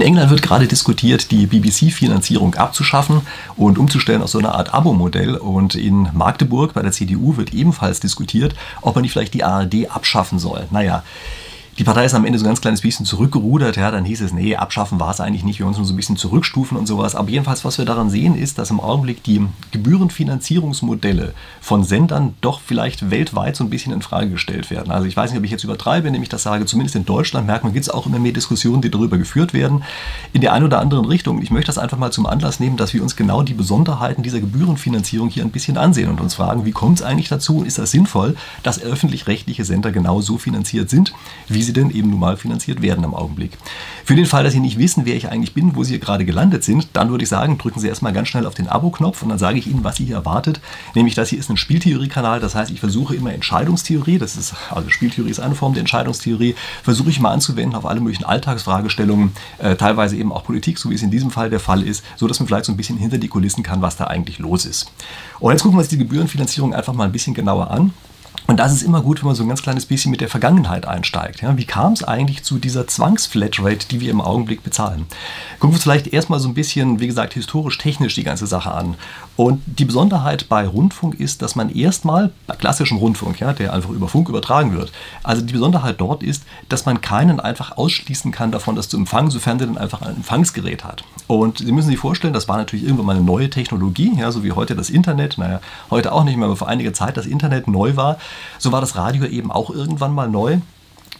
In England wird gerade diskutiert, die BBC-Finanzierung abzuschaffen und umzustellen auf so eine Art Abo-Modell. Und in Magdeburg bei der CDU wird ebenfalls diskutiert, ob man nicht vielleicht die ARD abschaffen soll. Naja, die Partei ist am Ende so ein ganz kleines bisschen zurückgerudert. Ja, dann hieß es, nee, abschaffen war es eigentlich nicht. Wir uns nur so ein bisschen zurückstufen und sowas. Aber jedenfalls, was wir daran sehen, ist, dass im Augenblick die Gebührenfinanzierungsmodelle von Sendern doch vielleicht weltweit so ein bisschen in Frage gestellt werden. Also ich weiß nicht, ob ich jetzt übertreibe, indem ich das sage. Zumindest in Deutschland merkt man, gibt es auch immer mehr Diskussionen, die darüber geführt werden, in der einen oder anderen Richtung. Ich möchte das einfach mal zum Anlass nehmen, dass wir uns genau die Besonderheiten dieser Gebührenfinanzierung hier ein bisschen ansehen und uns fragen, wie kommt es eigentlich dazu? Ist das sinnvoll, dass öffentlich-rechtliche Sender genau so finanziert sind, wie sie sie denn eben nun mal finanziert werden im Augenblick. Für den Fall, dass Sie nicht wissen, wer ich eigentlich bin, wo Sie hier gerade gelandet sind, dann würde ich sagen, drücken Sie erstmal ganz schnell auf den Abo-Knopf und dann sage ich Ihnen, was Sie hier erwartet. Nämlich, das hier ist ein Spieltheorie-Kanal, das heißt, ich versuche immer Entscheidungstheorie, das ist, also Spieltheorie ist eine Form der Entscheidungstheorie, versuche ich mal anzuwenden auf alle möglichen Alltagsfragestellungen, äh, teilweise eben auch Politik, so wie es in diesem Fall der Fall ist, so dass man vielleicht so ein bisschen hinter die Kulissen kann, was da eigentlich los ist. Und jetzt gucken wir uns die Gebührenfinanzierung einfach mal ein bisschen genauer an. Und das ist immer gut, wenn man so ein ganz kleines bisschen mit der Vergangenheit einsteigt. Ja, wie kam es eigentlich zu dieser Zwangsflatrate, die wir im Augenblick bezahlen? Gucken wir uns vielleicht erstmal so ein bisschen, wie gesagt, historisch-technisch die ganze Sache an. Und die Besonderheit bei Rundfunk ist, dass man erstmal, bei klassischem Rundfunk, ja, der einfach über Funk übertragen wird, also die Besonderheit dort ist, dass man keinen einfach ausschließen kann davon, das zu empfangen, sofern der dann einfach ein Empfangsgerät hat. Und Sie müssen sich vorstellen, das war natürlich irgendwann mal eine neue Technologie, ja, so wie heute das Internet, naja, heute auch nicht mehr, aber vor einiger Zeit das Internet neu war so war das Radio eben auch irgendwann mal neu.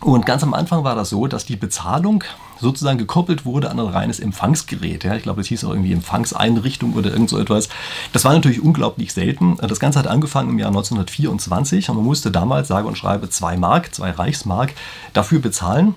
Und ganz am Anfang war das so, dass die Bezahlung sozusagen gekoppelt wurde an ein reines Empfangsgerät. Ja, ich glaube, es hieß auch irgendwie Empfangseinrichtung oder irgend so etwas. Das war natürlich unglaublich selten. Das Ganze hat angefangen im Jahr 1924 und man musste damals, sage und schreibe, zwei Mark, zwei Reichsmark dafür bezahlen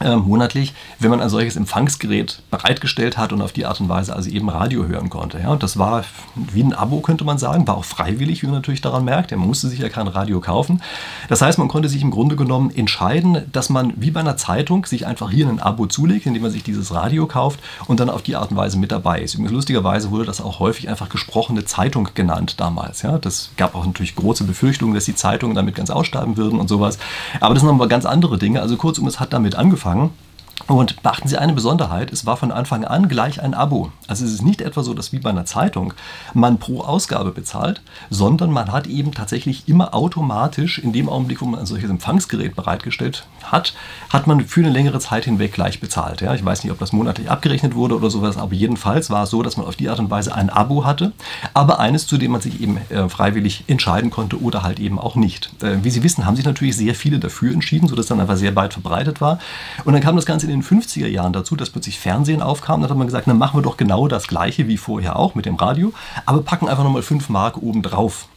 äh, monatlich, wenn man ein solches Empfangsgerät bereitgestellt hat und auf die Art und Weise also eben Radio hören konnte. Ja, und das war wie ein Abo, könnte man sagen, war auch freiwillig, wie man natürlich daran merkt. Man musste sich ja kein Radio kaufen. Das heißt, man konnte sich im Grunde genommen entscheiden, dass man wie bei einer Zeitung sich einfach hier ein Abo zulegt, indem man sich dieses Radio kauft und dann auf die Art und Weise mit dabei ist. Übrigens, lustigerweise wurde das auch häufig einfach gesprochene Zeitung genannt damals. Ja, das gab auch natürlich große Befürchtungen, dass die Zeitungen damit ganz aussterben würden und sowas. Aber das sind nochmal ganz andere Dinge. Also kurzum, es hat damit angefangen angefangen. Und beachten Sie eine Besonderheit, es war von Anfang an gleich ein Abo. Also es ist nicht etwa so, dass wie bei einer Zeitung man pro Ausgabe bezahlt, sondern man hat eben tatsächlich immer automatisch in dem Augenblick, wo man ein solches Empfangsgerät bereitgestellt hat, hat man für eine längere Zeit hinweg gleich bezahlt. Ja, ich weiß nicht, ob das monatlich abgerechnet wurde oder sowas, aber jedenfalls war es so, dass man auf die Art und Weise ein Abo hatte, aber eines, zu dem man sich eben äh, freiwillig entscheiden konnte oder halt eben auch nicht. Äh, wie Sie wissen, haben sich natürlich sehr viele dafür entschieden, sodass dann einfach sehr weit verbreitet war. Und dann kam das Ganze in den 50er Jahren dazu, dass plötzlich Fernsehen aufkam. Dann hat man gesagt, dann machen wir doch genau das Gleiche wie vorher auch mit dem Radio, aber packen einfach nochmal 5 Mark oben drauf.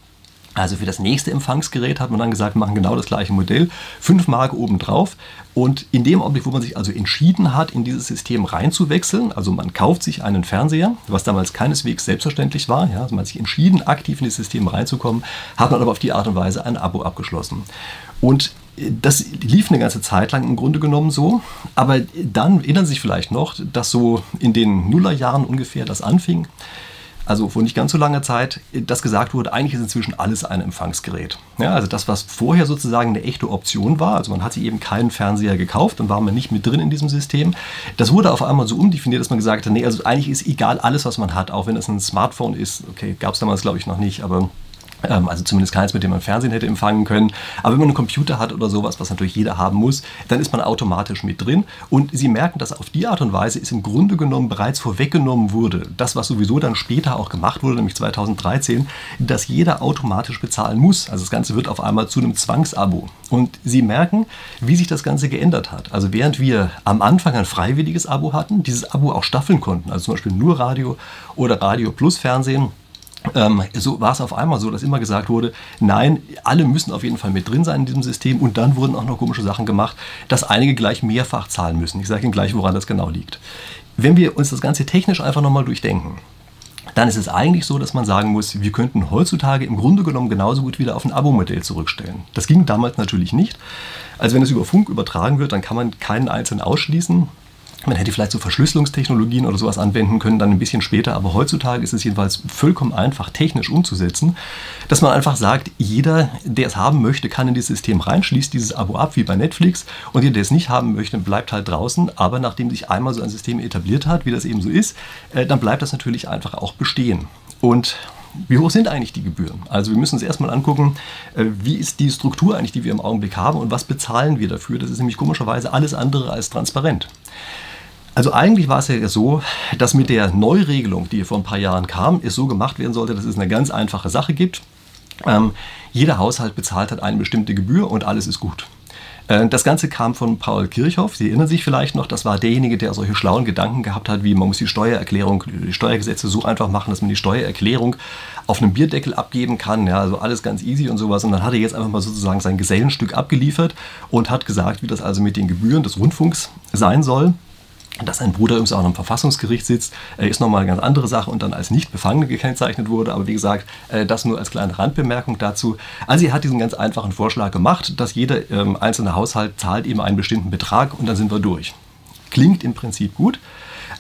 Also für das nächste Empfangsgerät hat man dann gesagt, machen genau das gleiche Modell, 5 Mark obendrauf. Und in dem Augenblick, wo man sich also entschieden hat, in dieses System reinzuwechseln, also man kauft sich einen Fernseher, was damals keineswegs selbstverständlich war, ja, also man hat sich entschieden, aktiv in das System reinzukommen, hat man aber auf die Art und Weise ein Abo abgeschlossen. Und das lief eine ganze Zeit lang im Grunde genommen so, aber dann erinnern Sie sich vielleicht noch, dass so in den Nullerjahren ungefähr das anfing, also vor nicht ganz so langer Zeit, dass gesagt wurde, eigentlich ist inzwischen alles ein Empfangsgerät. Ja, also das, was vorher sozusagen eine echte Option war, also man hat sich eben keinen Fernseher gekauft, dann war man nicht mit drin in diesem System, das wurde auf einmal so umdefiniert, dass man gesagt hat, nee, also eigentlich ist egal alles, was man hat, auch wenn es ein Smartphone ist, okay, gab es damals glaube ich noch nicht, aber also zumindest keins, mit dem man Fernsehen hätte empfangen können. Aber wenn man einen Computer hat oder sowas, was natürlich jeder haben muss, dann ist man automatisch mit drin. Und Sie merken, dass auf die Art und Weise es im Grunde genommen bereits vorweggenommen wurde, das, was sowieso dann später auch gemacht wurde, nämlich 2013, dass jeder automatisch bezahlen muss. Also das Ganze wird auf einmal zu einem Zwangsabo. Und Sie merken, wie sich das Ganze geändert hat. Also während wir am Anfang ein freiwilliges Abo hatten, dieses Abo auch staffeln konnten, also zum Beispiel nur Radio oder Radio plus Fernsehen, ähm, so war es auf einmal so, dass immer gesagt wurde, nein, alle müssen auf jeden Fall mit drin sein in diesem System und dann wurden auch noch komische Sachen gemacht, dass einige gleich mehrfach zahlen müssen. Ich sage Ihnen gleich, woran das genau liegt. Wenn wir uns das Ganze technisch einfach nochmal durchdenken, dann ist es eigentlich so, dass man sagen muss, wir könnten heutzutage im Grunde genommen genauso gut wieder auf ein Abo-Modell zurückstellen. Das ging damals natürlich nicht. Also wenn es über Funk übertragen wird, dann kann man keinen einzelnen ausschließen. Man hätte vielleicht so Verschlüsselungstechnologien oder sowas anwenden können, dann ein bisschen später, aber heutzutage ist es jedenfalls vollkommen einfach technisch umzusetzen, dass man einfach sagt, jeder, der es haben möchte, kann in dieses System rein, schließt dieses Abo ab wie bei Netflix und jeder, der es nicht haben möchte, bleibt halt draußen. Aber nachdem sich einmal so ein System etabliert hat, wie das eben so ist, äh, dann bleibt das natürlich einfach auch bestehen. Und wie hoch sind eigentlich die Gebühren? Also wir müssen uns erstmal angucken, äh, wie ist die Struktur eigentlich, die wir im Augenblick haben und was bezahlen wir dafür. Das ist nämlich komischerweise alles andere als transparent. Also eigentlich war es ja so, dass mit der Neuregelung, die vor ein paar Jahren kam, es so gemacht werden sollte, dass es eine ganz einfache Sache gibt. Ähm, jeder Haushalt bezahlt hat eine bestimmte Gebühr und alles ist gut. Äh, das Ganze kam von Paul Kirchhoff. Sie erinnern sich vielleicht noch, das war derjenige, der solche schlauen Gedanken gehabt hat, wie man muss die Steuererklärung, die Steuergesetze so einfach machen, dass man die Steuererklärung auf einem Bierdeckel abgeben kann. Ja, also alles ganz easy und sowas. Und dann hat er jetzt einfach mal sozusagen sein Gesellenstück abgeliefert und hat gesagt, wie das also mit den Gebühren des Rundfunks sein soll. Dass sein Bruder übrigens auch am Verfassungsgericht sitzt, äh, ist nochmal eine ganz andere Sache und dann als nicht befangen gekennzeichnet wurde. Aber wie gesagt, äh, das nur als kleine Randbemerkung dazu. Also er hat diesen ganz einfachen Vorschlag gemacht, dass jeder ähm, einzelne Haushalt zahlt eben einen bestimmten Betrag und dann sind wir durch. Klingt im Prinzip gut.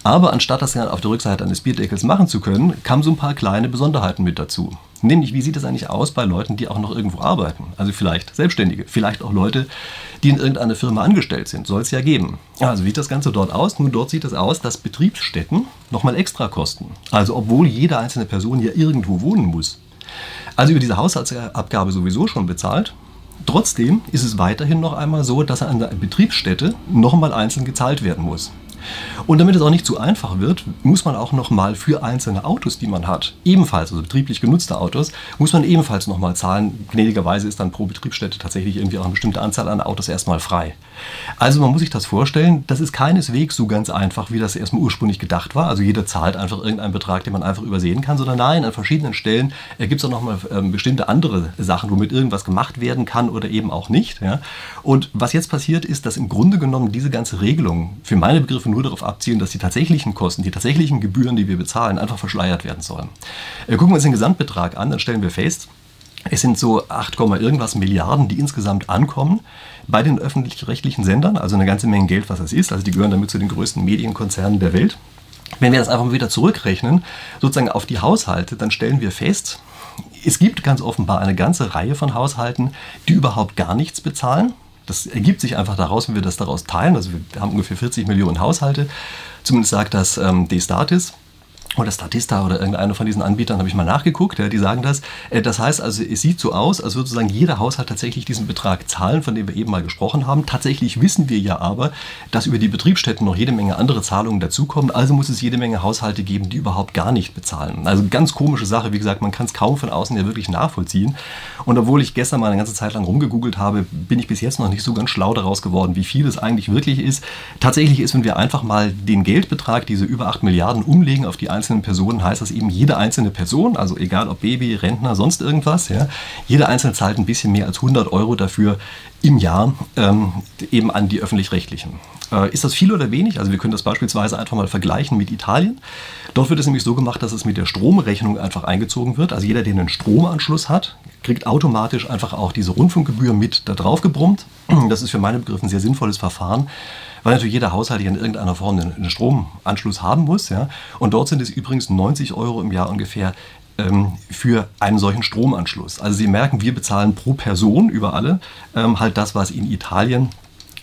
Aber anstatt das dann auf der Rückseite eines Bierdeckels machen zu können, kamen so ein paar kleine Besonderheiten mit dazu. Nämlich, wie sieht es eigentlich aus bei Leuten, die auch noch irgendwo arbeiten? Also vielleicht Selbstständige, vielleicht auch Leute, die in irgendeiner Firma angestellt sind. Soll es ja geben. Also wie sieht das Ganze dort aus? Nun, dort sieht es aus, dass Betriebsstätten nochmal extra kosten. Also obwohl jede einzelne Person ja irgendwo wohnen muss. Also über diese Haushaltsabgabe sowieso schon bezahlt. Trotzdem ist es weiterhin noch einmal so, dass an der Betriebsstätte nochmal einzeln gezahlt werden muss. Und damit es auch nicht zu einfach wird, muss man auch nochmal für einzelne Autos, die man hat, ebenfalls, also betrieblich genutzte Autos, muss man ebenfalls nochmal zahlen. Gnädigerweise ist dann pro Betriebsstätte tatsächlich irgendwie auch eine bestimmte Anzahl an Autos erstmal frei. Also man muss sich das vorstellen, das ist keineswegs so ganz einfach, wie das erstmal ursprünglich gedacht war. Also jeder zahlt einfach irgendeinen Betrag, den man einfach übersehen kann, sondern nein, an verschiedenen Stellen gibt es auch nochmal ähm, bestimmte andere Sachen, womit irgendwas gemacht werden kann oder eben auch nicht. Und was jetzt passiert ist, dass im Grunde genommen diese ganze Regelung für meine Begriffe nur darauf abzielen, dass die tatsächlichen Kosten, die tatsächlichen Gebühren, die wir bezahlen, einfach verschleiert werden sollen. Äh, gucken wir uns den Gesamtbetrag an, dann stellen wir fest, es sind so 8, irgendwas Milliarden, die insgesamt ankommen bei den öffentlich-rechtlichen Sendern, also eine ganze Menge Geld, was das ist. Also die gehören damit zu den größten Medienkonzernen der Welt. Wenn wir das einfach mal wieder zurückrechnen, sozusagen auf die Haushalte, dann stellen wir fest, es gibt ganz offenbar eine ganze Reihe von Haushalten, die überhaupt gar nichts bezahlen. Das ergibt sich einfach daraus, wenn wir das daraus teilen. Also wir haben ungefähr 40 Millionen Haushalte. Zumindest sagt das ähm, Destatis oder Statista oder irgendeiner von diesen Anbietern habe ich mal nachgeguckt, ja, die sagen das. Äh, das heißt also, es sieht so aus, als würde sozusagen jeder Haushalt tatsächlich diesen Betrag zahlen, von dem wir eben mal gesprochen haben. Tatsächlich wissen wir ja aber, dass über die Betriebsstätten noch jede Menge andere Zahlungen dazukommen. Also muss es jede Menge Haushalte geben, die überhaupt gar nicht bezahlen. Also ganz komische Sache. Wie gesagt, man kann es kaum von außen ja wirklich nachvollziehen. Und obwohl ich gestern mal eine ganze Zeit lang rumgegoogelt habe, bin ich bis jetzt noch nicht so ganz schlau daraus geworden, wie viel es eigentlich wirklich ist. Tatsächlich ist, wenn wir einfach mal den Geldbetrag, diese über 8 Milliarden, umlegen auf die einzelnen Personen, heißt das eben jede einzelne Person, also egal ob Baby, Rentner, sonst irgendwas, ja, jede einzelne zahlt ein bisschen mehr als 100 Euro dafür im Jahr ähm, eben an die öffentlich-rechtlichen. Äh, ist das viel oder wenig? Also wir können das beispielsweise einfach mal vergleichen mit Italien. Dort wird es nämlich so gemacht, dass es mit der Stromrechnung einfach eingezogen wird. Also jeder, der einen Stromanschluss hat, kriegt automatisch einfach auch diese Rundfunkgebühr mit da drauf gebrummt. Das ist für meine Begriffe ein sehr sinnvolles Verfahren weil natürlich jeder Haushalt in irgendeiner Form einen Stromanschluss haben muss. Ja? Und dort sind es übrigens 90 Euro im Jahr ungefähr ähm, für einen solchen Stromanschluss. Also Sie merken, wir bezahlen pro Person über alle ähm, halt das, was in Italien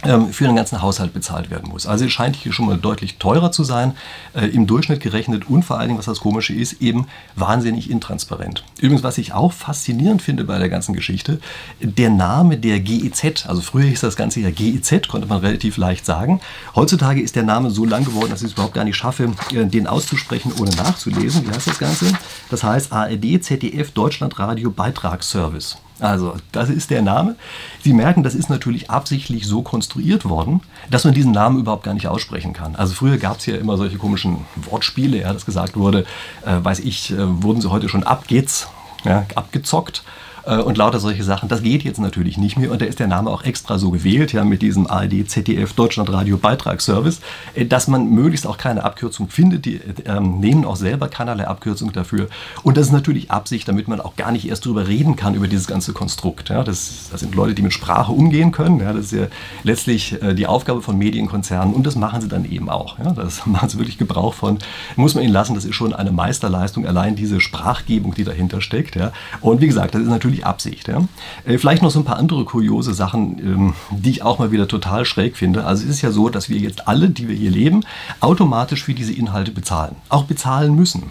für den ganzen Haushalt bezahlt werden muss. Also es scheint hier schon mal deutlich teurer zu sein, äh, im Durchschnitt gerechnet und vor allen Dingen, was das Komische ist, eben wahnsinnig intransparent. Übrigens, was ich auch faszinierend finde bei der ganzen Geschichte, der Name der GEZ, also früher hieß das Ganze ja GEZ, konnte man relativ leicht sagen. Heutzutage ist der Name so lang geworden, dass ich es überhaupt gar nicht schaffe, äh, den auszusprechen, ohne nachzulesen. Wie heißt das Ganze? Das heißt ARD, ZDF, Deutschlandradio Beitragsservice. Also, das ist der Name. Sie merken, das ist natürlich absichtlich so konstruiert worden, dass man diesen Namen überhaupt gar nicht aussprechen kann. Also früher gab es ja immer solche komischen Wortspiele, ja, dass gesagt wurde, äh, weiß ich, äh, wurden sie heute schon abgeht's, ja, abgezockt. Äh, und lauter solche Sachen. Das geht jetzt natürlich nicht mehr und da ist der Name auch extra so gewählt, ja, mit diesem ARD, ZDF, Deutschlandradio Beitragsservice, äh, dass man möglichst auch keine Abkürzung findet. Die äh, nehmen auch selber keinerlei Abkürzung dafür. Und das ist natürlich Absicht, damit man auch gar nicht erst drüber reden kann, über dieses ganze Konstrukt. Ja. Das, das sind Leute, die mit Sprache umgehen können. Ja. Das ist ja letztlich äh, die Aufgabe von Medienkonzernen und das machen sie dann eben auch. Ja. Das machen sie wirklich Gebrauch von. Muss man ihnen lassen, das ist schon eine Meisterleistung, allein diese Sprachgebung, die dahinter steckt. Ja. Und wie gesagt, das ist natürlich Absicht. Ja. Äh, vielleicht noch so ein paar andere kuriose Sachen, ähm, die ich auch mal wieder total schräg finde. Also es ist ja so, dass wir jetzt alle, die wir hier leben, automatisch für diese Inhalte bezahlen. Auch bezahlen müssen.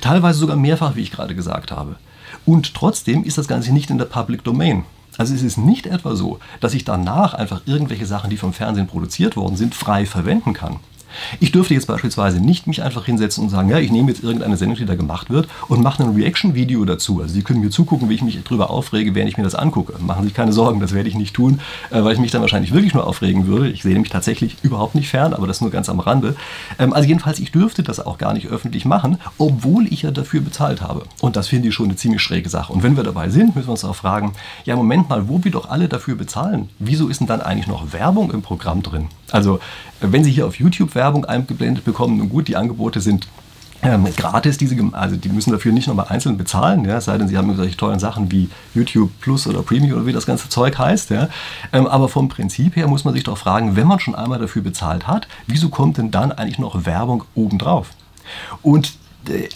Teilweise sogar mehrfach, wie ich gerade gesagt habe. Und trotzdem ist das Ganze nicht in der Public Domain. Also es ist nicht etwa so, dass ich danach einfach irgendwelche Sachen, die vom Fernsehen produziert worden sind, frei verwenden kann. Ich dürfte jetzt beispielsweise nicht mich einfach hinsetzen und sagen, ja, ich nehme jetzt irgendeine Sendung, die da gemacht wird und mache ein Reaction-Video dazu. Also Sie können mir zugucken, wie ich mich darüber aufrege, während ich mir das angucke. Machen Sie sich keine Sorgen, das werde ich nicht tun, äh, weil ich mich dann wahrscheinlich wirklich nur aufregen würde. Ich sehe mich tatsächlich überhaupt nicht fern, aber das nur ganz am Rande. Ähm, also jedenfalls, ich dürfte das auch gar nicht öffentlich machen, obwohl ich ja dafür bezahlt habe. Und das finde ich schon eine ziemlich schräge Sache. Und wenn wir dabei sind, müssen wir uns auch fragen, ja, Moment mal, wo wir doch alle dafür bezahlen, wieso ist denn dann eigentlich noch Werbung im Programm drin? Also, wenn Sie hier auf YouTube Werbung eingeblendet bekommen, nun gut, die Angebote sind ähm, gratis, diese, also die müssen dafür nicht nochmal einzeln bezahlen, ja, sei denn sie haben solche tollen Sachen wie YouTube Plus oder Premium oder wie das ganze Zeug heißt. Ja. Ähm, aber vom Prinzip her muss man sich doch fragen, wenn man schon einmal dafür bezahlt hat, wieso kommt denn dann eigentlich noch Werbung obendrauf? Und äh,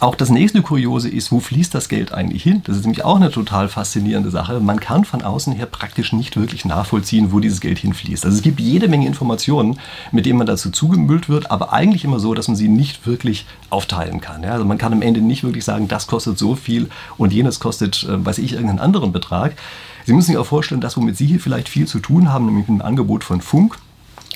auch das nächste Kuriose ist, wo fließt das Geld eigentlich hin? Das ist nämlich auch eine total faszinierende Sache. Man kann von außen her praktisch nicht wirklich nachvollziehen, wo dieses Geld hinfließt. Also es gibt jede Menge Informationen, mit denen man dazu zugemüllt wird, aber eigentlich immer so, dass man sie nicht wirklich aufteilen kann. Ja? Also man kann am Ende nicht wirklich sagen, das kostet so viel und jenes kostet, äh, weiß ich, irgendeinen anderen Betrag. Sie müssen sich auch vorstellen, dass womit Sie hier vielleicht viel zu tun haben, nämlich mit dem Angebot von Funk,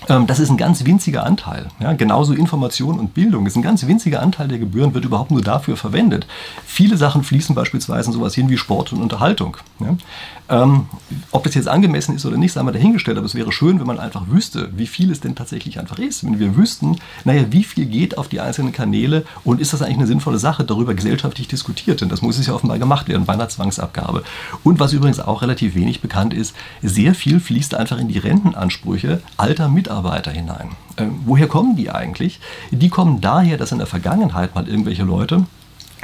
das ist ein ganz winziger Anteil. Ja, genauso Information und Bildung ist ein ganz winziger Anteil der Gebühren, wird überhaupt nur dafür verwendet. Viele Sachen fließen beispielsweise in sowas hin wie Sport und Unterhaltung. Ja. Ähm, ob das jetzt angemessen ist oder nicht, sei mal dahingestellt, aber es wäre schön, wenn man einfach wüsste, wie viel es denn tatsächlich einfach ist. Wenn wir wüssten, naja, wie viel geht auf die einzelnen Kanäle und ist das eigentlich eine sinnvolle Sache, darüber gesellschaftlich diskutiert? Denn das muss es ja offenbar gemacht werden bei einer Zwangsabgabe. Und was übrigens auch relativ wenig bekannt ist, sehr viel fließt einfach in die Rentenansprüche alter Mitarbeiter hinein. Ähm, woher kommen die eigentlich? Die kommen daher, dass in der Vergangenheit mal irgendwelche Leute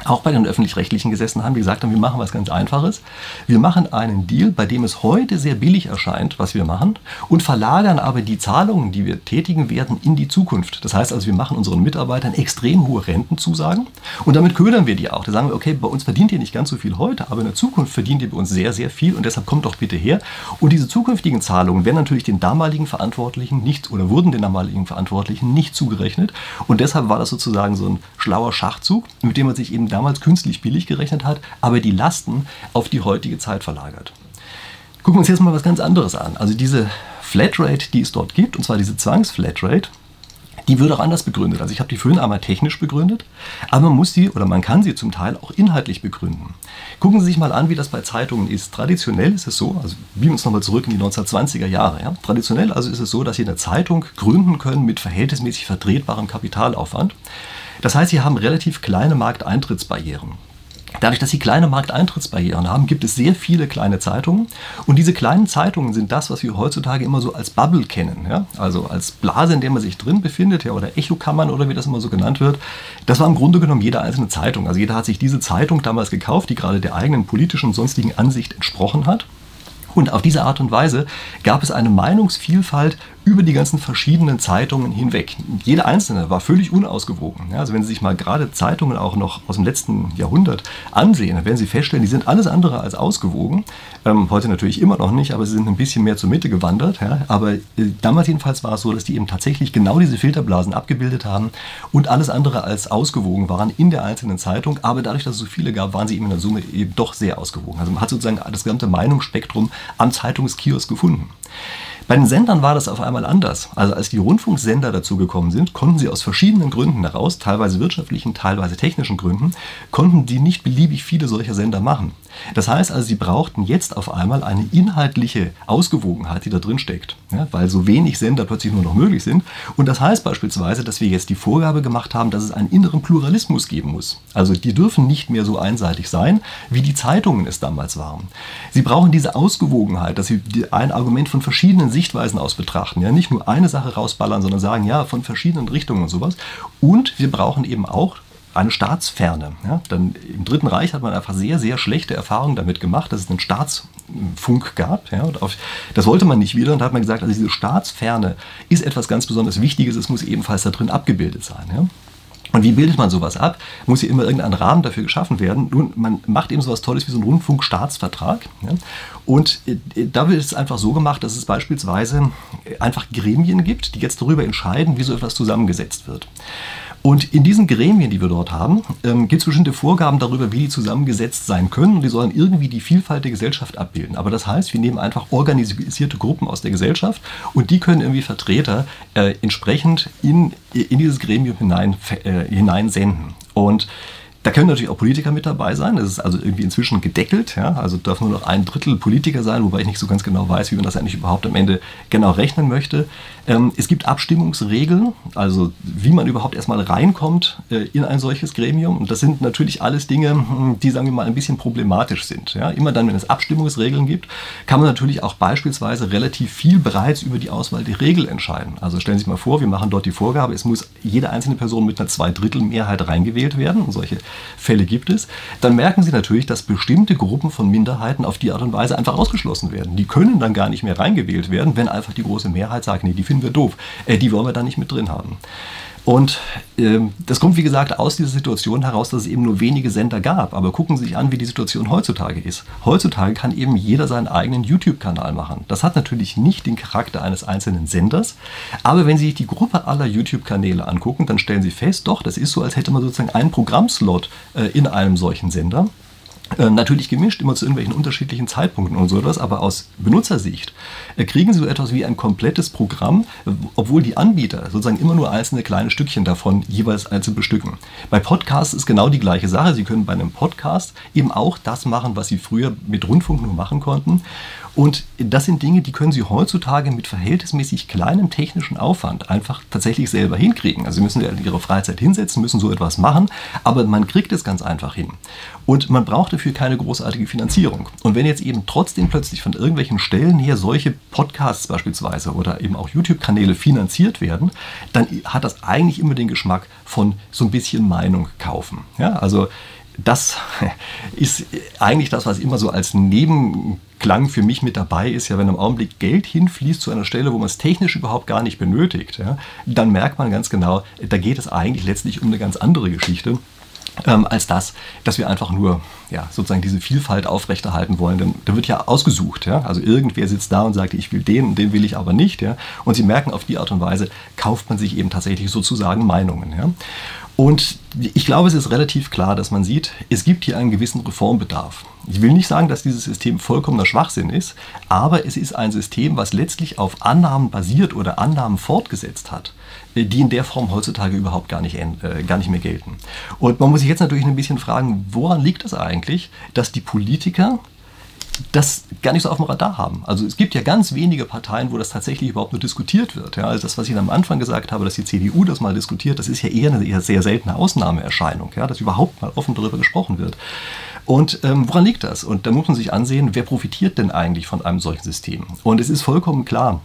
auch bei den öffentlich-rechtlichen gesessen haben, die gesagt haben, wir machen was ganz Einfaches. Wir machen einen Deal, bei dem es heute sehr billig erscheint, was wir machen, und verlagern aber die Zahlungen, die wir tätigen werden, in die Zukunft. Das heißt also, wir machen unseren Mitarbeitern extrem hohe Rentenzusagen und damit ködern wir die auch. Da sagen wir, okay, bei uns verdient ihr nicht ganz so viel heute, aber in der Zukunft verdient ihr bei uns sehr, sehr viel und deshalb kommt doch bitte her. Und diese zukünftigen Zahlungen werden natürlich den damaligen Verantwortlichen nicht oder wurden den damaligen Verantwortlichen nicht zugerechnet und deshalb war das sozusagen so ein schlauer Schachzug, mit dem man sich eben damals künstlich billig gerechnet hat, aber die Lasten auf die heutige Zeit verlagert. Gucken wir uns jetzt mal was ganz anderes an. Also diese Flatrate, die es dort gibt, und zwar diese Zwangsflatrate, die wird auch anders begründet. Also ich habe die vorhin einmal technisch begründet, aber man muss sie oder man kann sie zum Teil auch inhaltlich begründen. Gucken Sie sich mal an, wie das bei Zeitungen ist. Traditionell ist es so, also wir uns nochmal zurück in die 1920er Jahre. Ja? Traditionell also ist es so, dass Sie eine Zeitung gründen können mit verhältnismäßig vertretbarem Kapitalaufwand. Das heißt, sie haben relativ kleine Markteintrittsbarrieren. Dadurch, dass sie kleine Markteintrittsbarrieren haben, gibt es sehr viele kleine Zeitungen. Und diese kleinen Zeitungen sind das, was wir heutzutage immer so als Bubble kennen. Ja? Also als Blase, in der man sich drin befindet, ja, oder Echokammern oder wie das immer so genannt wird. Das war im Grunde genommen jede einzelne Zeitung. Also jeder hat sich diese Zeitung damals gekauft, die gerade der eigenen politischen und sonstigen Ansicht entsprochen hat. Und auf diese Art und Weise gab es eine Meinungsvielfalt über die ganzen verschiedenen Zeitungen hinweg. Jede einzelne war völlig unausgewogen. Ja, also wenn Sie sich mal gerade Zeitungen auch noch aus dem letzten Jahrhundert ansehen, dann werden Sie feststellen, die sind alles andere als ausgewogen. Ähm, heute natürlich immer noch nicht, aber sie sind ein bisschen mehr zur Mitte gewandert. Ja. Aber äh, damals jedenfalls war es so, dass die eben tatsächlich genau diese Filterblasen abgebildet haben und alles andere als ausgewogen waren in der einzelnen Zeitung. Aber dadurch, dass es so viele gab, waren sie eben in der Summe eben doch sehr ausgewogen. Also man hat sozusagen das gesamte Meinungsspektrum am Zeitungskiosk gefunden. Bei den Sendern war das auf einmal anders. Also als die Rundfunksender dazugekommen sind, konnten sie aus verschiedenen Gründen heraus, teilweise wirtschaftlichen, teilweise technischen Gründen, konnten die nicht beliebig viele solcher Sender machen. Das heißt also, sie brauchten jetzt auf einmal eine inhaltliche Ausgewogenheit, die da drin steckt, ja, weil so wenig Sender plötzlich nur noch möglich sind. Und das heißt beispielsweise, dass wir jetzt die Vorgabe gemacht haben, dass es einen inneren Pluralismus geben muss. Also die dürfen nicht mehr so einseitig sein, wie die Zeitungen es damals waren. Sie brauchen diese Ausgewogenheit, dass sie ein Argument von verschiedenen Sichtweisen aus betrachten, ja, nicht nur eine Sache rausballern, sondern sagen, ja, von verschiedenen Richtungen und sowas. Und wir brauchen eben auch eine Staatsferne. Ja? Dann Im Dritten Reich hat man einfach sehr, sehr schlechte Erfahrungen damit gemacht, dass es einen Staatsfunk gab. Ja? Und auf, das wollte man nicht wieder und da hat man gesagt, also diese Staatsferne ist etwas ganz besonders Wichtiges, es muss ebenfalls da drin abgebildet sein. Ja? Und wie bildet man sowas ab? Muss hier immer irgendein Rahmen dafür geschaffen werden. Nun, man macht eben sowas Tolles wie so einen Rundfunkstaatsvertrag. Ja? Und äh, da wird es einfach so gemacht, dass es beispielsweise einfach Gremien gibt, die jetzt darüber entscheiden, wie so etwas zusammengesetzt wird. Und in diesen Gremien, die wir dort haben, ähm, gibt es bestimmte Vorgaben darüber, wie die zusammengesetzt sein können. Und die sollen irgendwie die Vielfalt der Gesellschaft abbilden. Aber das heißt, wir nehmen einfach organisierte Gruppen aus der Gesellschaft und die können irgendwie Vertreter äh, entsprechend in, in dieses Gremium hinein, äh, hineinsenden. Und da können natürlich auch Politiker mit dabei sein. Das ist also irgendwie inzwischen gedeckelt. Ja? Also darf nur noch ein Drittel Politiker sein, wobei ich nicht so ganz genau weiß, wie man das eigentlich überhaupt am Ende genau rechnen möchte. Ähm, es gibt Abstimmungsregeln, also wie man überhaupt erstmal reinkommt äh, in ein solches Gremium. Und das sind natürlich alles Dinge, hm, die, sagen wir mal, ein bisschen problematisch sind. Ja? Immer dann, wenn es Abstimmungsregeln gibt, kann man natürlich auch beispielsweise relativ viel bereits über die Auswahl der Regel entscheiden. Also stellen Sie sich mal vor, wir machen dort die Vorgabe, es muss jede einzelne Person mit einer Zweidrittelmehrheit reingewählt werden. Und solche Fälle gibt es. Dann merken Sie natürlich, dass bestimmte Gruppen von Minderheiten auf die Art und Weise einfach ausgeschlossen werden. Die können dann gar nicht mehr reingewählt werden, wenn einfach die große Mehrheit sagt, nee, die finden wir doof. Äh, die wollen wir da nicht mit drin haben. Und äh, das kommt, wie gesagt, aus dieser Situation heraus, dass es eben nur wenige Sender gab. Aber gucken Sie sich an, wie die Situation heutzutage ist. Heutzutage kann eben jeder seinen eigenen YouTube-Kanal machen. Das hat natürlich nicht den Charakter eines einzelnen Senders. Aber wenn Sie sich die Gruppe aller YouTube-Kanäle angucken, dann stellen Sie fest, doch, das ist so, als hätte man sozusagen einen Programmslot äh, in einem solchen Sender. Äh, natürlich gemischt, immer zu irgendwelchen unterschiedlichen Zeitpunkten und so etwas, aber aus Benutzersicht äh, kriegen Sie so etwas wie ein komplettes Programm, obwohl die Anbieter sozusagen immer nur einzelne kleine Stückchen davon jeweils einzeln bestücken. Bei Podcasts ist genau die gleiche Sache. Sie können bei einem Podcast eben auch das machen, was Sie früher mit Rundfunk nur machen konnten. Und das sind Dinge, die können Sie heutzutage mit verhältnismäßig kleinem technischen Aufwand einfach tatsächlich selber hinkriegen. Also Sie müssen in Ihrer Freizeit hinsetzen, müssen so etwas machen, aber man kriegt es ganz einfach hin. Und man braucht dafür keine großartige Finanzierung. Und wenn jetzt eben trotzdem plötzlich von irgendwelchen Stellen her solche Podcasts beispielsweise oder eben auch YouTube-Kanäle finanziert werden, dann hat das eigentlich immer den Geschmack von so ein bisschen Meinung kaufen. Ja, also das ist eigentlich das, was immer so als Nebenklang für mich mit dabei ist. Ja, wenn im Augenblick Geld hinfließt zu einer Stelle, wo man es technisch überhaupt gar nicht benötigt, ja, dann merkt man ganz genau, da geht es eigentlich letztlich um eine ganz andere Geschichte. Ähm, als das, dass wir einfach nur ja, sozusagen diese Vielfalt aufrechterhalten wollen. Denn da wird ja ausgesucht. Ja? Also irgendwer sitzt da und sagt, ich will den den will ich aber nicht. Ja? Und Sie merken, auf die Art und Weise kauft man sich eben tatsächlich sozusagen Meinungen. Ja? Und ich glaube, es ist relativ klar, dass man sieht, es gibt hier einen gewissen Reformbedarf. Ich will nicht sagen, dass dieses System vollkommener Schwachsinn ist, aber es ist ein System, was letztlich auf Annahmen basiert oder Annahmen fortgesetzt hat, äh, die in der Form heutzutage überhaupt gar nicht, äh, gar nicht mehr gelten. Und man muss sich jetzt natürlich ein bisschen fragen, woran liegt das eigentlich, dass die Politiker das gar nicht so auf dem Radar haben. Also es gibt ja ganz wenige Parteien, wo das tatsächlich überhaupt nur diskutiert wird. Ja, also das, was ich am Anfang gesagt habe, dass die CDU das mal diskutiert, das ist ja eher eine eher sehr seltene Ausnahmeerscheinung, ja, dass überhaupt mal offen darüber gesprochen wird. Und ähm, woran liegt das? Und da muss man sich ansehen, wer profitiert denn eigentlich von einem solchen System? Und es ist vollkommen klar,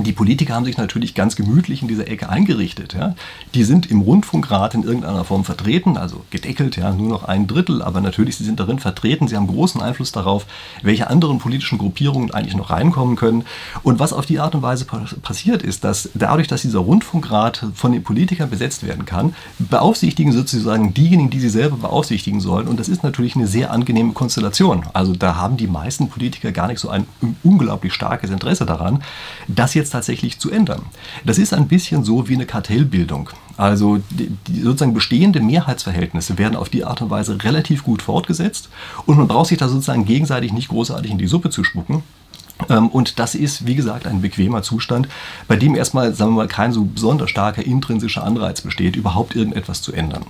die Politiker haben sich natürlich ganz gemütlich in dieser Ecke eingerichtet. Ja. Die sind im Rundfunkrat in irgendeiner Form vertreten, also gedeckelt, ja, nur noch ein Drittel, aber natürlich, sie sind darin vertreten, sie haben großen Einfluss darauf, welche anderen politischen Gruppierungen eigentlich noch reinkommen können. Und was auf die Art und Weise passiert ist, dass dadurch, dass dieser Rundfunkrat von den Politikern besetzt werden kann, beaufsichtigen sozusagen diejenigen, die sie selber beaufsichtigen sollen. Und das ist natürlich eine sehr angenehme Konstellation. Also da haben die meisten Politiker gar nicht so ein unglaublich starkes Interesse daran, dass jetzt jetzt tatsächlich zu ändern. Das ist ein bisschen so wie eine Kartellbildung. Also die, die sozusagen bestehende Mehrheitsverhältnisse werden auf die Art und Weise relativ gut fortgesetzt und man braucht sich da sozusagen gegenseitig nicht großartig in die Suppe zu spucken. Ähm, und das ist, wie gesagt, ein bequemer Zustand, bei dem erstmal, sagen wir mal, kein so besonders starker intrinsischer Anreiz besteht, überhaupt irgendetwas zu ändern.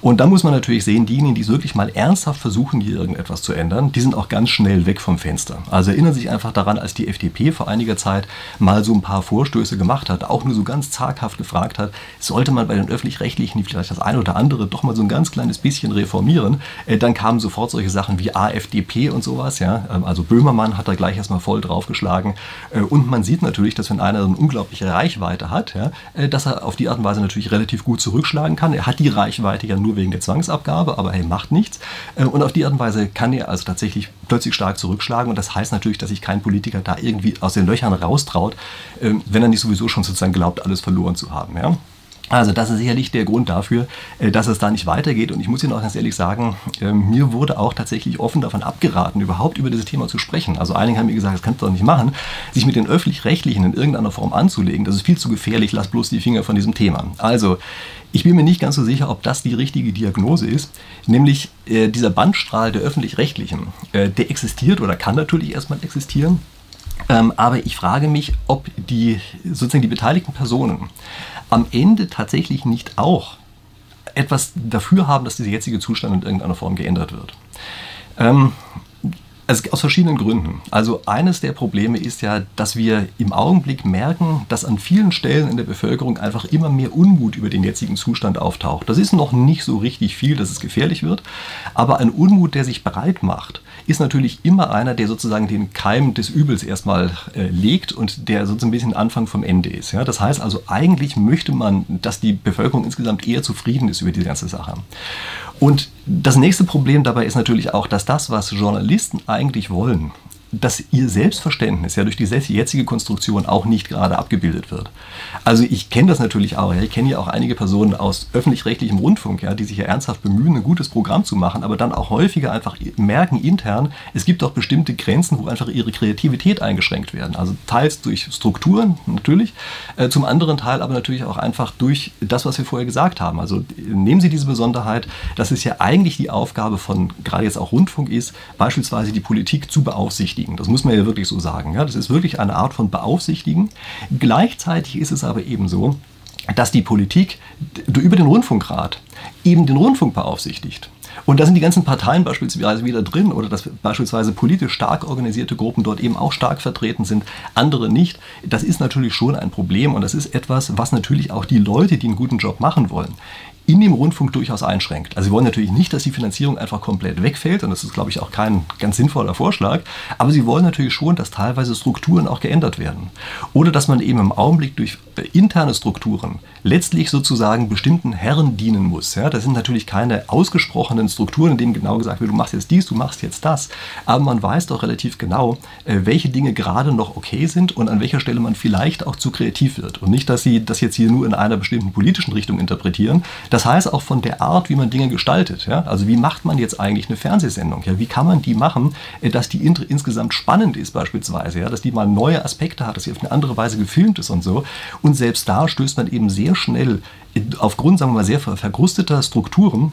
Und da muss man natürlich sehen, diejenigen, die wirklich mal ernsthaft versuchen, hier irgendetwas zu ändern, die sind auch ganz schnell weg vom Fenster. Also erinnern sich einfach daran, als die FDP vor einiger Zeit mal so ein paar Vorstöße gemacht hat, auch nur so ganz zaghaft gefragt hat, sollte man bei den Öffentlich-Rechtlichen vielleicht das eine oder andere doch mal so ein ganz kleines bisschen reformieren, äh, dann kamen sofort solche Sachen wie AFDP und sowas, ja. Ähm, also Böhmermann hat da gleich erstmal voll draufgeschlagen. Äh, und man sieht natürlich, dass wenn einer so eine unglaubliche Reichweite hat, ja, äh, dass er auf die Art und Weise natürlich relativ gut zurückschlagen kann. Er hat die Reichweite ja nur wegen der Zwangsabgabe, aber er macht nichts. Äh, und auf die Art und Weise kann er also tatsächlich plötzlich stark zurückschlagen. Und das heißt natürlich, dass sich kein Politiker da irgendwie aus den Löchern raustraut, wenn er nicht sowieso schon sozusagen glaubt, alles verloren zu haben. Ja. Also das ist sicherlich der Grund dafür, äh, dass es da nicht weitergeht. Und ich muss Ihnen auch ganz ehrlich sagen, äh, mir wurde auch tatsächlich offen davon abgeraten, überhaupt über dieses Thema zu sprechen. Also einige haben mir gesagt, das kannst du doch nicht machen, sich mit den Öffentlich-Rechtlichen in irgendeiner Form anzulegen. Das ist viel zu gefährlich, lass bloß die Finger von diesem Thema. Also ich bin mir nicht ganz so sicher, ob das die richtige Diagnose ist. Nämlich äh, dieser Bandstrahl der Öffentlich-Rechtlichen, äh, der existiert oder kann natürlich erstmal existieren. Ähm, aber ich frage mich, ob die sozusagen die beteiligten Personen am Ende tatsächlich nicht auch etwas dafür haben, dass dieser jetzige Zustand in irgendeiner Form geändert wird. Ähm, also aus verschiedenen Gründen. Also eines der Probleme ist ja, dass wir im Augenblick merken, dass an vielen Stellen in der Bevölkerung einfach immer mehr Unmut über den jetzigen Zustand auftaucht. Das ist noch nicht so richtig viel, dass es gefährlich wird, aber ein Unmut, der sich breit macht, ist natürlich immer einer, der sozusagen den Keim des Übels erstmal äh, legt und der sozusagen ein bisschen Anfang vom Ende ist. Ja? Das heißt also, eigentlich möchte man, dass die Bevölkerung insgesamt eher zufrieden ist über die ganze Sache. Und das nächste Problem dabei ist natürlich auch, dass das, was Journalisten eigentlich wollen, dass ihr Selbstverständnis ja durch die jetzige Konstruktion auch nicht gerade abgebildet wird. Also ich kenne das natürlich auch. Ich kenne ja auch einige Personen aus öffentlich-rechtlichem Rundfunk, ja, die sich ja ernsthaft bemühen, ein gutes Programm zu machen, aber dann auch häufiger einfach merken intern, es gibt doch bestimmte Grenzen, wo einfach ihre Kreativität eingeschränkt werden. Also teils durch Strukturen natürlich, äh, zum anderen Teil aber natürlich auch einfach durch das, was wir vorher gesagt haben. Also nehmen Sie diese Besonderheit, dass es ja eigentlich die Aufgabe von gerade jetzt auch Rundfunk ist, beispielsweise die Politik zu beaufsichtigen beaufsichtigen. Das muss man ja wirklich so sagen. Ja? Das ist wirklich eine Art von Beaufsichtigen. Gleichzeitig ist es aber eben so, dass die Politik über den Rundfunkrat eben den Rundfunk beaufsichtigt. Und da sind die ganzen Parteien beispielsweise wieder drin oder dass beispielsweise politisch stark organisierte Gruppen dort eben auch stark vertreten sind, andere nicht. Das ist natürlich schon ein Problem und das ist etwas, was natürlich auch die Leute, die einen guten Job machen wollen, in dem Rundfunk durchaus einschränkt. Also sie wollen natürlich nicht, dass die Finanzierung einfach komplett wegfällt und das ist, glaube ich, auch kein ganz sinnvoller Vorschlag, aber sie wollen natürlich schon, dass teilweise Strukturen auch geändert werden. Oder dass man eben im Augenblick durch interne Strukturen letztlich sozusagen bestimmten Herren dienen muss. Ja, das sind natürlich keine ausgesprochenen Strukturen, in denen genau gesagt wird, du machst jetzt dies, du machst jetzt das, aber man weiß doch relativ genau, äh, welche Dinge gerade noch okay sind und an welcher Stelle man vielleicht auch zu kreativ wird. Und nicht, dass sie das jetzt hier nur in einer bestimmten politischen Richtung interpretieren, das heißt auch von der Art, wie man Dinge gestaltet. Ja? Also wie macht man jetzt eigentlich eine Fernsehsendung? Ja? Wie kann man die machen, äh, dass die insgesamt spannend ist beispielsweise, ja? dass die mal neue Aspekte hat, dass sie auf eine andere Weise gefilmt ist und so. Und selbst da stößt man eben sehr schnell aufgrund, sagen wir mal, sehr verkrusteter Strukturen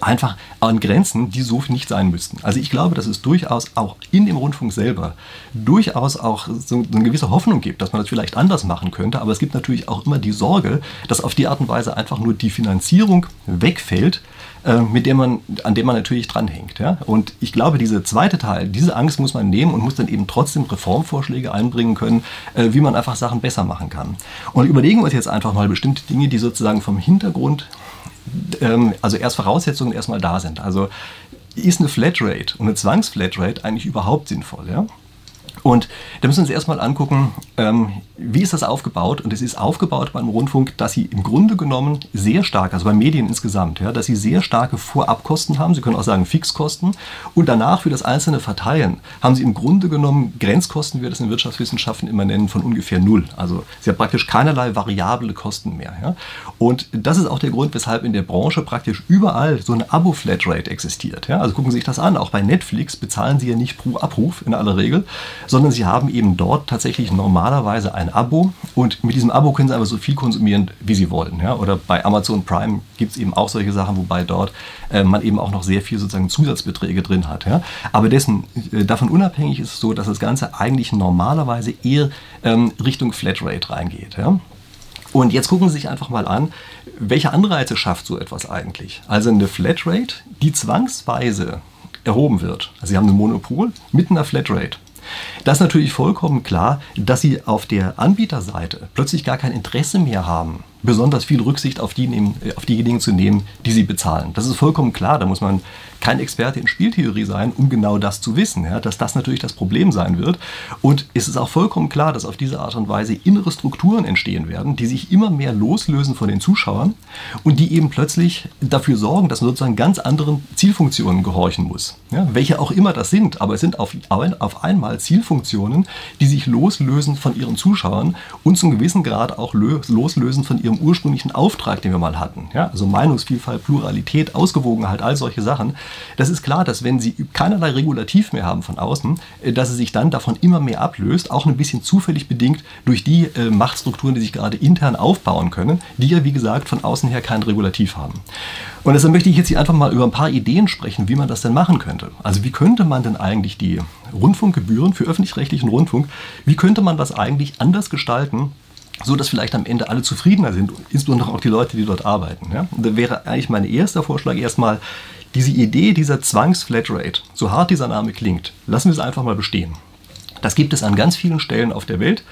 einfach an Grenzen, die so nicht sein müssten. Also ich glaube, dass es durchaus auch in dem Rundfunk selber durchaus auch so eine gewisse Hoffnung gibt, dass man das vielleicht anders machen könnte, aber es gibt natürlich auch immer die Sorge, dass auf die Art und Weise einfach nur die Finanzierung wegfällt, äh, mit der man, an dem man natürlich dranhängt. Ja? Und ich glaube, dieser zweite Teil, diese Angst muss man nehmen und muss dann eben trotzdem Reformvorschläge einbringen können, äh, wie man einfach Sachen besser machen kann. Und überlegen wir uns jetzt einfach mal bestimmte Dinge, die sozusagen vom Hintergrund ähm, also erst Voraussetzungen erstmal da sind. Also ist eine Flatrate und eine Zwangsflatrate eigentlich überhaupt sinnvoll? Ja? Und da müssen wir uns erstmal angucken, ähm, wie ist das aufgebaut? Und es ist aufgebaut beim Rundfunk, dass sie im Grunde genommen sehr stark, also bei Medien insgesamt, ja, dass sie sehr starke Vorabkosten haben. Sie können auch sagen Fixkosten. Und danach für das einzelne Verteilen haben sie im Grunde genommen Grenzkosten, wie wir das in Wirtschaftswissenschaften immer nennen, von ungefähr null. Also sie haben praktisch keinerlei variable Kosten mehr. Ja. Und das ist auch der Grund, weshalb in der Branche praktisch überall so eine Abo-Flatrate existiert. Ja. Also gucken Sie sich das an. Auch bei Netflix bezahlen Sie ja nicht pro Abruf in aller Regel, sondern sondern Sie haben eben dort tatsächlich normalerweise ein Abo und mit diesem Abo können Sie aber so viel konsumieren, wie Sie wollen. Ja? Oder bei Amazon Prime gibt es eben auch solche Sachen, wobei dort äh, man eben auch noch sehr viel sozusagen Zusatzbeträge drin hat. Ja? Aber dessen, äh, davon unabhängig ist es so, dass das Ganze eigentlich normalerweise eher ähm, Richtung Flatrate reingeht. Ja? Und jetzt gucken Sie sich einfach mal an, welche Anreize schafft so etwas eigentlich? Also eine Flatrate, die zwangsweise erhoben wird. Also Sie haben ein Monopol mit einer Flatrate. Das ist natürlich vollkommen klar, dass Sie auf der Anbieterseite plötzlich gar kein Interesse mehr haben, besonders viel Rücksicht auf, die nehmen, auf diejenigen zu nehmen, die Sie bezahlen. Das ist vollkommen klar. Da muss man kein Experte in Spieltheorie sein, um genau das zu wissen, ja, dass das natürlich das Problem sein wird. Und es ist auch vollkommen klar, dass auf diese Art und Weise innere Strukturen entstehen werden, die sich immer mehr loslösen von den Zuschauern und die eben plötzlich dafür sorgen, dass man sozusagen ganz anderen Zielfunktionen gehorchen muss. Ja, welche auch immer das sind, aber es sind auf, auf einmal Zielfunktionen, die sich loslösen von ihren Zuschauern und zum gewissen Grad auch loslösen von ihrem ursprünglichen Auftrag, den wir mal hatten. Ja, also Meinungsvielfalt, Pluralität, Ausgewogenheit, all solche Sachen. Das ist klar, dass wenn Sie keinerlei Regulativ mehr haben von außen, äh, dass es sich dann davon immer mehr ablöst, auch ein bisschen zufällig bedingt durch die äh, Machtstrukturen, die sich gerade intern aufbauen können, die ja wie gesagt von außen her kein Regulativ haben. Und deshalb möchte ich jetzt hier einfach mal über ein paar Ideen sprechen, wie man das denn machen könnte. Also wie könnte man denn eigentlich die Rundfunkgebühren für öffentlich-rechtlichen Rundfunk, wie könnte man das eigentlich anders gestalten, so dass vielleicht am Ende alle zufriedener sind, insbesondere auch die Leute, die dort arbeiten. Ja? Und da wäre eigentlich mein erster Vorschlag erstmal, diese Idee dieser Zwangsflatrate, so hart dieser Name klingt, lassen wir es einfach mal bestehen. Das gibt es an ganz vielen Stellen auf der Welt.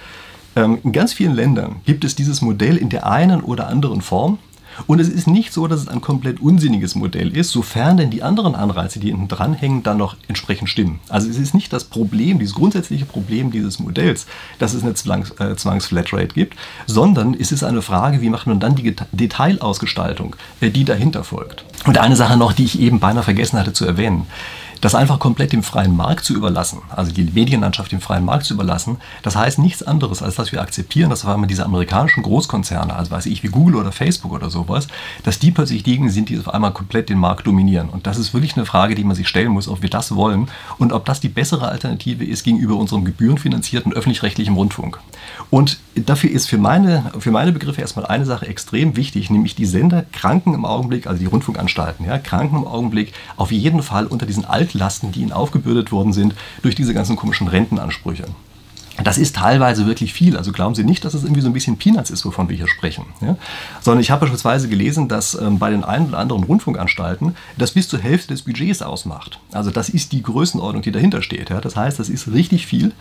Ähm, in ganz vielen Ländern gibt es dieses Modell in der einen oder anderen Form. Und es ist nicht so, dass es ein komplett unsinniges Modell ist, sofern denn die anderen Anreize, die hinten dranhängen, dann noch entsprechend stimmen. Also es ist nicht das Problem, dieses grundsätzliche Problem dieses Modells, dass es eine Zwangs, äh, Zwangsflatrate gibt, sondern es ist eine Frage, wie macht man dann die Detailausgestaltung, äh, die dahinter folgt. Und eine Sache noch, die ich eben beinahe vergessen hatte zu erwähnen das einfach komplett dem freien Markt zu überlassen, also die Medienlandschaft dem freien Markt zu überlassen, das heißt nichts anderes, als dass wir akzeptieren, dass vor allem diese amerikanischen Großkonzerne, also weiß ich wie Google oder Facebook oder sowas, dass die plötzlich diejenigen sind, die auf einmal komplett den Markt dominieren. Und das ist wirklich eine Frage, die man sich stellen muss, ob wir das wollen und ob das die bessere Alternative ist gegenüber unserem gebührenfinanzierten öffentlich-rechtlichen Rundfunk. Und dafür ist für meine, für meine Begriffe erstmal eine Sache extrem wichtig, nämlich die Sender kranken im Augenblick, also die Rundfunkanstalten, ja, kranken im Augenblick auf jeden Fall unter diesen Altlasten, die ihnen aufgebürdet worden sind durch diese ganzen komischen Rentenansprüche. Das ist teilweise wirklich viel. Also glauben Sie nicht, dass es irgendwie so ein bisschen Peanuts ist, wovon wir hier sprechen. Ja? Sondern ich habe beispielsweise gelesen, dass ähm, bei den ein oder anderen Rundfunkanstalten das bis zur Hälfte des Budgets ausmacht. Also das ist die Größenordnung, die dahinter steht. Ja? Das heißt, das ist richtig viel.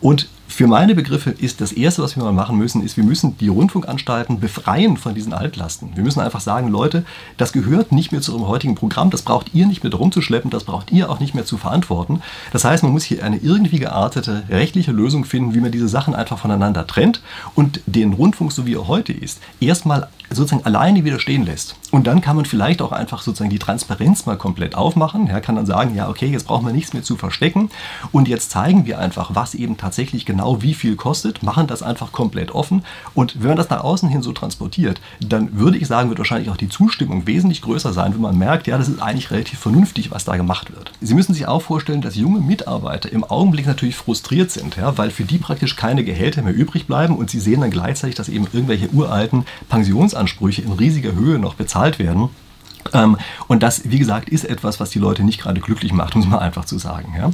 Und für meine Begriffe ist das Erste, was wir mal machen müssen, ist, wir müssen die Rundfunkanstalten befreien von diesen Altlasten. Wir müssen einfach sagen, Leute, das gehört nicht mehr zu eurem heutigen Programm, das braucht ihr nicht mehr rumzuschleppen, das braucht ihr auch nicht mehr zu verantworten. Das heißt, man muss hier eine irgendwie geartete rechtliche Lösung finden, wie man diese Sachen einfach voneinander trennt und den Rundfunk, so wie er heute ist, erstmal sozusagen alleine wieder stehen lässt. Und dann kann man vielleicht auch einfach sozusagen die Transparenz mal komplett aufmachen. Ja, kann dann sagen, ja, okay, jetzt brauchen wir nichts mehr zu verstecken und jetzt zeigen wir einfach, was eben tatsächlich genau wie viel kostet, machen das einfach komplett offen und wenn man das nach außen hin so transportiert, dann würde ich sagen, wird wahrscheinlich auch die Zustimmung wesentlich größer sein, wenn man merkt, ja, das ist eigentlich relativ vernünftig, was da gemacht wird. Sie müssen sich auch vorstellen, dass junge Mitarbeiter im Augenblick natürlich frustriert sind, ja, weil für die praktisch keine Gehälter mehr übrig bleiben und sie sehen dann gleichzeitig, dass eben irgendwelche uralten Pensions Mindestansprüche in riesiger Höhe noch bezahlt werden. Ähm, und das, wie gesagt, ist etwas, was die Leute nicht gerade glücklich macht, muss man einfach zu sagen. Ja.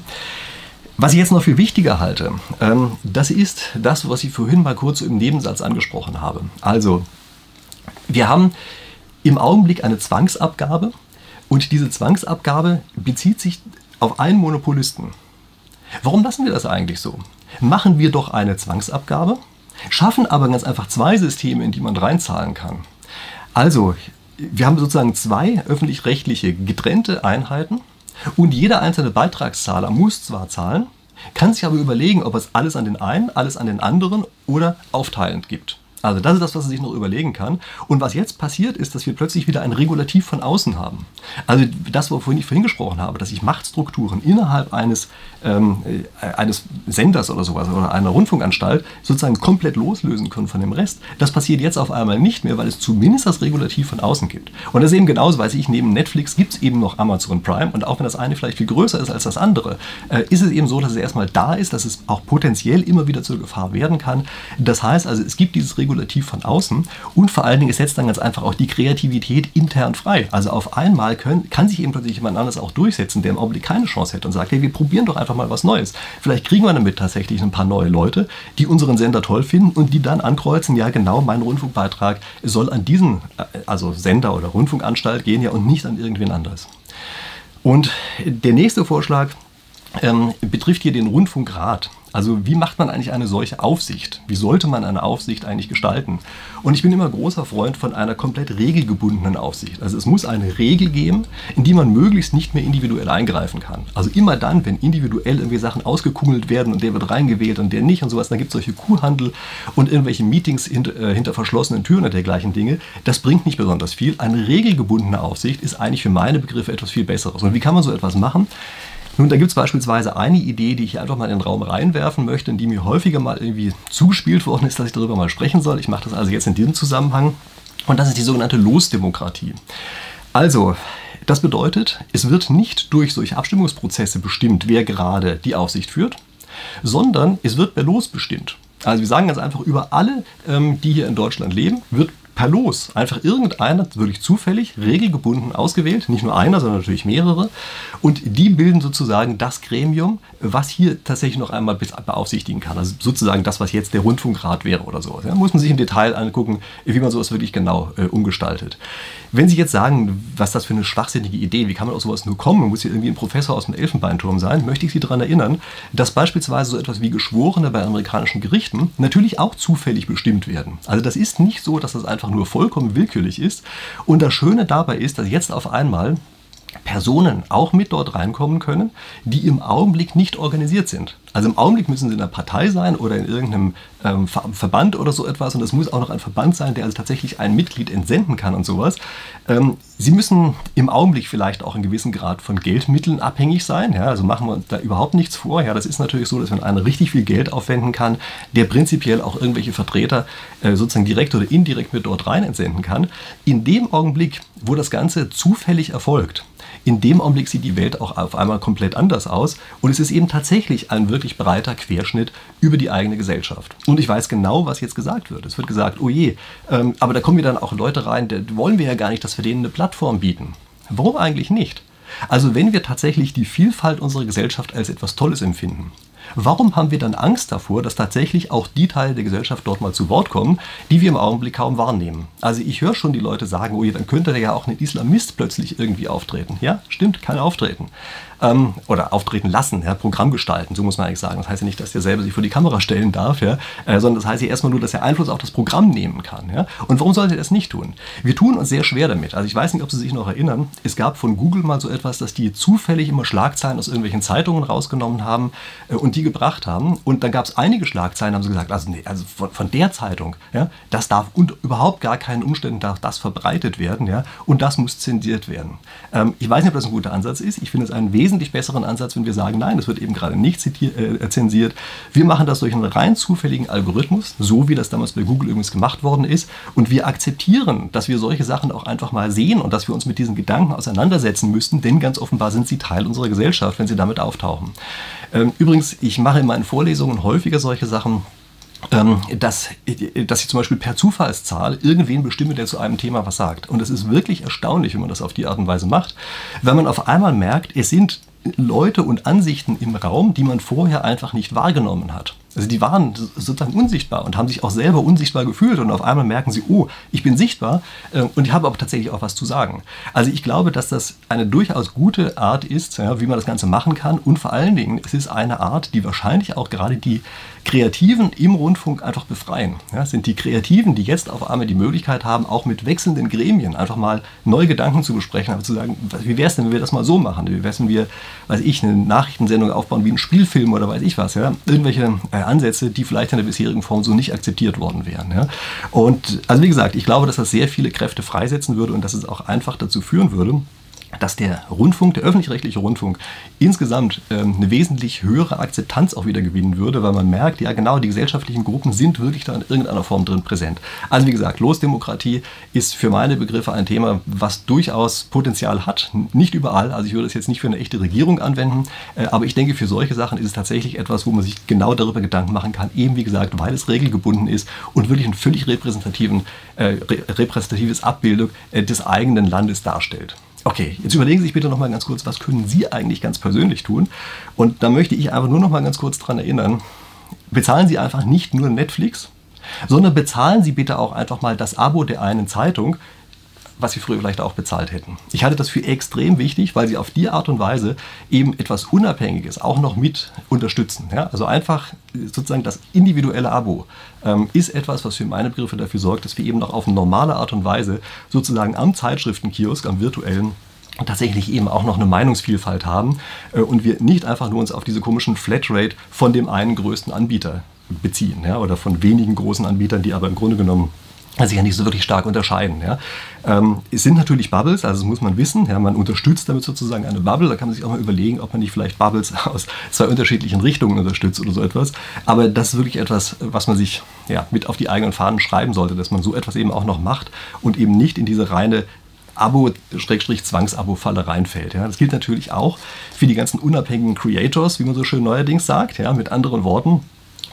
Was ich jetzt noch für wichtiger halte, ähm, das ist das, was ich vorhin mal kurz im Nebensatz angesprochen habe. Also, wir haben im Augenblick eine Zwangsabgabe und diese Zwangsabgabe bezieht sich auf einen Monopolisten. Warum lassen wir das eigentlich so? Machen wir doch eine Zwangsabgabe schaffen aber ganz einfach zwei Systeme, in die man reinzahlen kann. Also, wir haben sozusagen zwei öffentlich-rechtliche getrennte Einheiten und jeder einzelne Beitragszahler muss zwar zahlen, kann sich aber überlegen, ob es alles an den einen, alles an den anderen oder aufteilend gibt. Also das ist das, was er sich noch überlegen kann. Und was jetzt passiert, ist, dass wir plötzlich wieder ein Regulativ von außen haben. Also das, wovon ich vorhin gesprochen habe, dass ich Machtstrukturen innerhalb eines, ähm, äh, eines Senders oder sowas oder einer Rundfunkanstalt sozusagen komplett loslösen können von dem Rest, das passiert jetzt auf einmal nicht mehr, weil es zumindest das Regulativ von außen gibt. Und das ist eben genauso, weiß ich, neben Netflix gibt es eben noch Amazon Prime und auch wenn das eine vielleicht viel größer ist als das andere, äh, ist es eben so, dass es erstmal da ist, dass es auch potenziell immer wieder zur Gefahr werden kann. Das heißt also, es gibt dieses Regulativ manipulativ von außen und vor allen Dingen, es setzt dann ganz einfach auch die Kreativität intern frei. Also auf einmal können, kann sich eben plötzlich jemand anderes auch durchsetzen, der im Augenblick keine Chance hätte und sagt, hey, wir probieren doch einfach mal was Neues. Vielleicht kriegen wir damit tatsächlich ein paar neue Leute, die unseren Sender toll finden und die dann ankreuzen, ja genau, mein Rundfunkbeitrag soll an diesen, äh, also Sender oder Rundfunkanstalt gehen ja und nicht an irgendwen anderes. Und der nächste Vorschlag ähm, betrifft hier den Rundfunkrat. Also wie macht man eigentlich eine solche Aufsicht? Wie sollte man eine Aufsicht eigentlich gestalten? Und ich bin immer großer Freund von einer komplett regelgebundenen Aufsicht. Also es muss eine Regel geben, in die man möglichst nicht mehr individuell eingreifen kann. Also immer dann, wenn individuell irgendwie Sachen ausgekungelt werden und der wird reingewählt und der nicht und sowas, dann gibt es solche Kuhhandel und irgendwelche Meetings hinter, äh, hinter verschlossenen Türen und dergleichen Dinge. Das bringt nicht besonders viel. Eine regelgebundene Aufsicht ist eigentlich für meine Begriffe etwas viel Besseres. Und wie kann man so etwas machen? Nun, da gibt es beispielsweise eine Idee, die ich einfach mal in den Raum reinwerfen möchte, die mir häufiger mal irgendwie zugespielt worden ist, dass ich darüber mal sprechen soll. Ich mache das also jetzt in diesem Zusammenhang. Und das ist die sogenannte Losdemokratie. Also, das bedeutet, es wird nicht durch solche Abstimmungsprozesse bestimmt, wer gerade die Aufsicht führt, sondern es wird per Los bestimmt. Also wir sagen ganz einfach, über alle, ähm, die hier in Deutschland leben, wird per Los. Einfach irgendeiner, wirklich zufällig, regelgebunden ausgewählt, nicht nur einer, sondern natürlich mehrere. Und die bilden sozusagen das Gremium, was hier tatsächlich noch einmal beaufsichtigen kann. Also sozusagen das, was jetzt der Rundfunkrat wäre oder so. Ja, muss man sich im Detail angucken, wie man sowas wirklich genau äh, umgestaltet. Wenn Sie jetzt sagen, was das für eine schwachsinnige Idee, wie kann man auf sowas nur kommen, man muss hier irgendwie ein Professor aus dem Elfenbeinturm sein, möchte ich Sie daran erinnern, dass beispielsweise so etwas wie Geschworene bei amerikanischen Gerichten natürlich auch zufällig bestimmt werden. Also das ist nicht so, dass das einfach nur vollkommen willkürlich ist. Und das Schöne dabei ist, dass jetzt auf einmal Personen auch mit dort reinkommen können, die im Augenblick nicht organisiert sind. Also im Augenblick müssen sie in einer Partei sein oder in irgendeinem ähm, Verband oder so etwas und es muss auch noch ein Verband sein, der also tatsächlich ein Mitglied entsenden kann und sowas. Ähm, sie müssen im Augenblick vielleicht auch in gewissem Grad von Geldmitteln abhängig sein. Ja? Also machen wir uns da überhaupt nichts vor. Ja, das ist natürlich so, dass wenn einer richtig viel Geld aufwenden kann, der prinzipiell auch irgendwelche Vertreter äh, sozusagen direkt oder indirekt mit dort rein entsenden kann. In dem Augenblick, wo das Ganze zufällig erfolgt, in dem Augenblick sieht die Welt auch auf einmal komplett anders aus und es ist eben tatsächlich ein wirklich breiter Querschnitt über die eigene Gesellschaft. Und ich weiß genau, was jetzt gesagt wird. Es wird gesagt, oh je, ähm, aber da kommen wir dann auch Leute rein, da wollen wir ja gar nicht, dass wir denen eine Plattform bieten. Warum eigentlich nicht? Also wenn wir tatsächlich die Vielfalt unserer Gesellschaft als etwas Tolles empfinden, Warum haben wir dann Angst davor, dass tatsächlich auch die Teile der Gesellschaft dort mal zu Wort kommen, die wir im Augenblick kaum wahrnehmen? Also ich höre schon die Leute sagen, oh ja, dann könnte da ja auch ein Islamist plötzlich irgendwie auftreten. Ja, stimmt, kann auftreten ähm, oder auftreten lassen, ja, Programm gestalten, so muss man eigentlich sagen. Das heißt ja nicht, dass der selber sich vor die Kamera stellen darf, ja, äh, sondern das heißt ja erstmal nur, dass er Einfluss auf das Programm nehmen kann. Ja. Und warum sollte er das nicht tun? Wir tun uns sehr schwer damit. Also ich weiß nicht, ob Sie sich noch erinnern, es gab von Google mal so etwas, dass die zufällig immer Schlagzeilen aus irgendwelchen Zeitungen rausgenommen haben äh, und die gebracht haben. Und dann gab es einige Schlagzeilen, haben sie gesagt, also, nee, also von, von der Zeitung, ja, das darf und überhaupt gar keinen Umständen darf das verbreitet werden, ja, und das muss zensiert werden. Ähm, ich weiß nicht, ob das ein guter Ansatz ist. Ich finde es einen wesentlichen wesentlich besseren Ansatz, wenn wir sagen, nein, das wird eben gerade nicht äh, zensiert. Wir machen das durch einen rein zufälligen Algorithmus, so wie das damals bei Google übrigens gemacht worden ist. Und wir akzeptieren, dass wir solche Sachen auch einfach mal sehen und dass wir uns mit diesen Gedanken auseinandersetzen müssten, denn ganz offenbar sind sie Teil unserer Gesellschaft, wenn sie damit auftauchen. Ähm, übrigens, ich mache in meinen Vorlesungen häufiger solche Sachen ähm, dass, dass ich zum Beispiel per Zufallszahl irgendwen bestimme, der zu einem Thema was sagt. Und es ist wirklich erstaunlich, wenn man das auf die Art und Weise macht, wenn man auf einmal merkt, es sind Leute und Ansichten im Raum, die man vorher einfach nicht wahrgenommen hat. Also die waren sozusagen unsichtbar und haben sich auch selber unsichtbar gefühlt und auf einmal merken sie, oh, ich bin sichtbar äh, und ich habe aber tatsächlich auch was zu sagen. Also ich glaube, dass das eine durchaus gute Art ist, wie man das Ganze machen kann und vor allen Dingen, es ist eine Art, die wahrscheinlich auch gerade die Kreativen im Rundfunk einfach befreien. Ja, es sind die Kreativen, die jetzt auf einmal die Möglichkeit haben, auch mit wechselnden Gremien einfach mal neue Gedanken zu besprechen, aber zu sagen, wie wäre es denn, wenn wir das mal so machen? Wie wäre es, wenn wir, weiß ich, eine Nachrichtensendung aufbauen wie ein Spielfilm oder weiß ich was, ja? Irgendwelche äh, Ansätze, die vielleicht in der bisherigen Form so nicht akzeptiert worden wären. Ja? Und also wie gesagt, ich glaube, dass das sehr viele Kräfte freisetzen würde und dass es auch einfach dazu führen würde, dass der Rundfunk, der öffentlich-rechtliche Rundfunk, insgesamt ähm, eine wesentlich höhere Akzeptanz auch wieder gewinnen würde, weil man merkt, ja genau, die gesellschaftlichen Gruppen sind wirklich da in irgendeiner Form drin präsent. Also wie gesagt, Losdemokratie ist für meine Begriffe ein Thema, was durchaus Potenzial hat. Nicht überall, also ich würde es jetzt nicht für eine echte Regierung anwenden, äh, aber ich denke, für solche Sachen ist es tatsächlich etwas, wo man sich genau darüber Gedanken machen kann, eben wie gesagt, weil es regelgebunden ist und wirklich ein völlig repräsentativen, äh, repräsentatives Abbildung äh, des eigenen Landes darstellt. Okay, jetzt überlegen Sie sich bitte noch mal ganz kurz, was können Sie eigentlich ganz persönlich tun? Und da möchte ich einfach nur noch mal ganz kurz daran erinnern, bezahlen Sie einfach nicht nur Netflix, sondern bezahlen Sie bitte auch einfach mal das Abo der einen Zeitung, was sie früher vielleicht auch bezahlt hätten. Ich halte das für extrem wichtig, weil sie auf die Art und Weise eben etwas Unabhängiges auch noch mit unterstützen. Ja? Also einfach sozusagen das individuelle Abo ähm, ist etwas, was für meine Begriffe dafür sorgt, dass wir eben noch auf normale Art und Weise sozusagen am Zeitschriftenkiosk, am virtuellen, tatsächlich eben auch noch eine Meinungsvielfalt haben äh, und wir nicht einfach nur uns auf diese komischen Flatrate von dem einen größten Anbieter beziehen ja, oder von wenigen großen Anbietern, die aber im Grunde genommen sich ja nicht so wirklich stark unterscheiden. Ja. Ähm, es sind natürlich Bubbles, also das muss man wissen. Ja, man unterstützt damit sozusagen eine Bubble. Da kann man sich auch mal überlegen, ob man nicht vielleicht Bubbles aus zwei unterschiedlichen Richtungen unterstützt oder so etwas. Aber das ist wirklich etwas, was man sich ja, mit auf die eigenen Fahnen schreiben sollte, dass man so etwas eben auch noch macht und eben nicht in diese reine Abo-Zwangsabo-Falle reinfällt. Ja. Das gilt natürlich auch für die ganzen unabhängigen Creators, wie man so schön neuerdings sagt. Ja. Mit anderen Worten,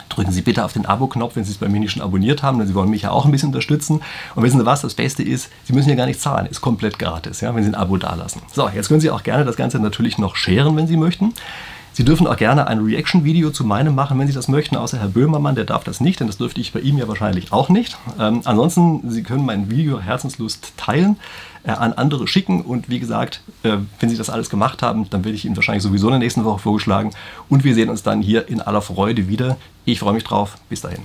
drücken Sie bitte auf den Abo-Knopf, wenn Sie es bei mir nicht schon abonniert haben, denn Sie wollen mich ja auch ein bisschen unterstützen. Und wissen Sie was, das Beste ist, Sie müssen ja gar nicht zahlen, ist komplett gratis, ja, wenn Sie ein Abo dalassen. So, jetzt können Sie auch gerne das Ganze natürlich noch scheren, wenn Sie möchten. Sie dürfen auch gerne ein Reaction-Video zu meinem machen, wenn Sie das möchten, außer Herr Böhmermann, der darf das nicht, denn das dürfte ich bei ihm ja wahrscheinlich auch nicht. Ähm, ansonsten, Sie können mein Video Herzenslust teilen, äh, an andere schicken und wie gesagt, äh, wenn Sie das alles gemacht haben, dann werde ich Ihnen wahrscheinlich sowieso in der nächsten Woche vorgeschlagen und wir sehen uns dann hier in aller Freude wieder. Ich freue mich drauf. Bis dahin.